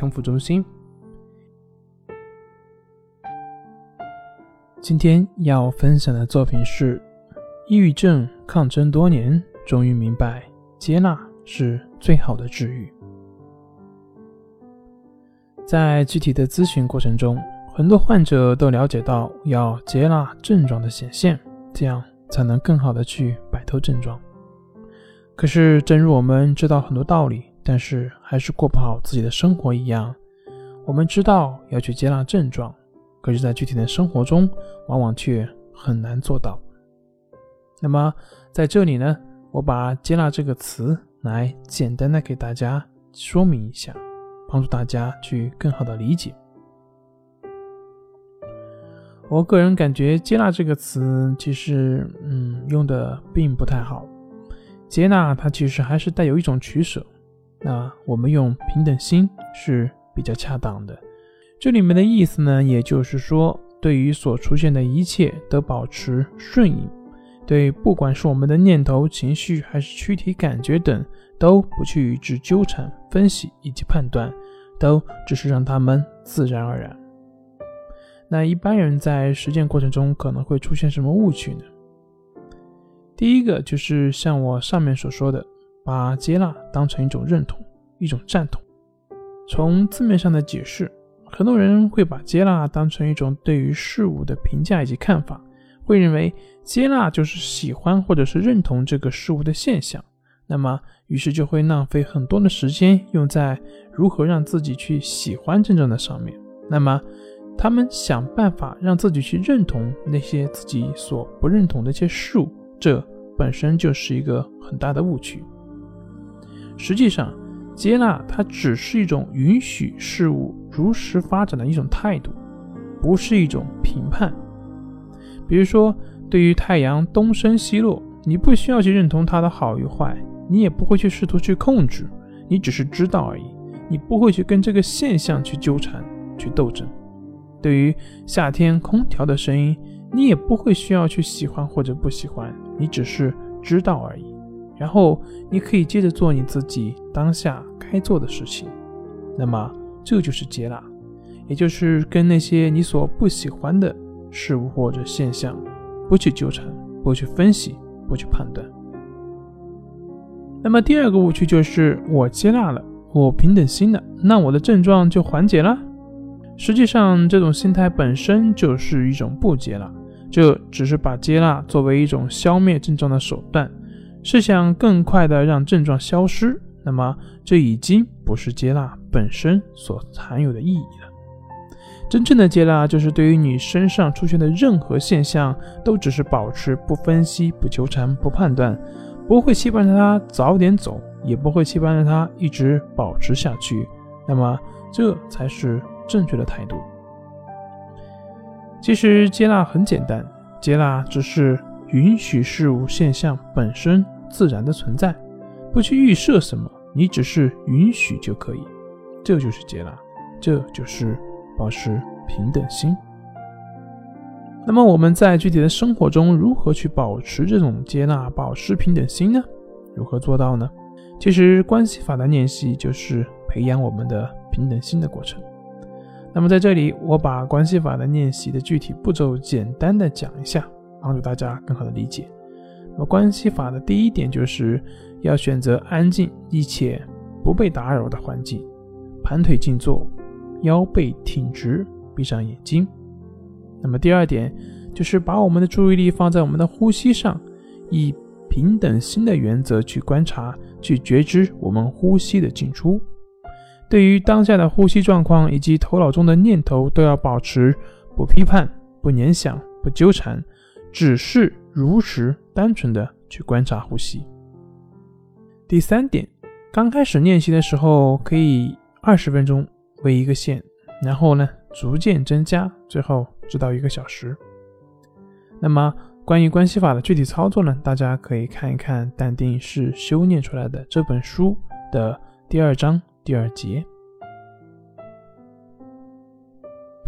康复中心。今天要分享的作品是：抑郁症抗争多年，终于明白接纳是最好的治愈。在具体的咨询过程中，很多患者都了解到要接纳症状的显现，这样才能更好的去摆脱症状。可是，正如我们知道很多道理。但是还是过不好自己的生活一样，我们知道要去接纳症状，可是，在具体的生活中，往往却很难做到。那么，在这里呢，我把“接纳”这个词来简单的给大家说明一下，帮助大家去更好的理解。我个人感觉，“接纳”这个词其实，嗯，用的并不太好。接纳它其实还是带有一种取舍。那我们用平等心是比较恰当的。这里面的意思呢，也就是说，对于所出现的一切都保持顺应，对不管是我们的念头、情绪还是躯体感觉等，都不去与之纠缠、分析以及判断，都只是让他们自然而然。那一般人在实践过程中可能会出现什么误区呢？第一个就是像我上面所说的。把接纳当成一种认同，一种赞同。从字面上的解释，很多人会把接纳当成一种对于事物的评价以及看法，会认为接纳就是喜欢或者是认同这个事物的现象。那么，于是就会浪费很多的时间用在如何让自己去喜欢真正的上面。那么，他们想办法让自己去认同那些自己所不认同的一些事物，这本身就是一个很大的误区。实际上，接纳它只是一种允许事物如实发展的一种态度，不是一种评判。比如说，对于太阳东升西落，你不需要去认同它的好与坏，你也不会去试图去控制，你只是知道而已。你不会去跟这个现象去纠缠、去斗争。对于夏天空调的声音，你也不会需要去喜欢或者不喜欢，你只是知道而已。然后你可以接着做你自己当下该做的事情，那么这就是接纳，也就是跟那些你所不喜欢的事物或者现象不去纠缠，不去分析，不去判断。那么第二个误区就是我接纳了，我平等心了，那我的症状就缓解了。实际上，这种心态本身就是一种不接纳，这只是把接纳作为一种消灭症状的手段。是想更快的让症状消失，那么这已经不是接纳本身所含有的意义了。真正的接纳，就是对于你身上出现的任何现象，都只是保持不分析、不纠缠、不判断，不会期盼着它早点走，也不会期盼着它一直保持下去。那么，这才是正确的态度。其实，接纳很简单，接纳只是。允许事物现象本身自然的存在，不去预设什么，你只是允许就可以，这就是接纳，这就是保持平等心。那么我们在具体的生活中如何去保持这种接纳、保持平等心呢？如何做到呢？其实关系法的练习就是培养我们的平等心的过程。那么在这里，我把关系法的练习的具体步骤简单的讲一下。帮助大家更好的理解。那么关系法的第一点就是要选择安静、一且不被打扰的环境，盘腿静坐，腰背挺直，闭上眼睛。那么第二点就是把我们的注意力放在我们的呼吸上，以平等心的原则去观察、去觉知我们呼吸的进出。对于当下的呼吸状况以及头脑中的念头，都要保持不批判、不联想、不纠缠。只是如实单纯的去观察呼吸。第三点，刚开始练习的时候可以二十分钟，为一个线，然后呢逐渐增加，最后直到一个小时。那么关于关系法的具体操作呢，大家可以看一看《淡定是修炼出来的》这本书的第二章第二节。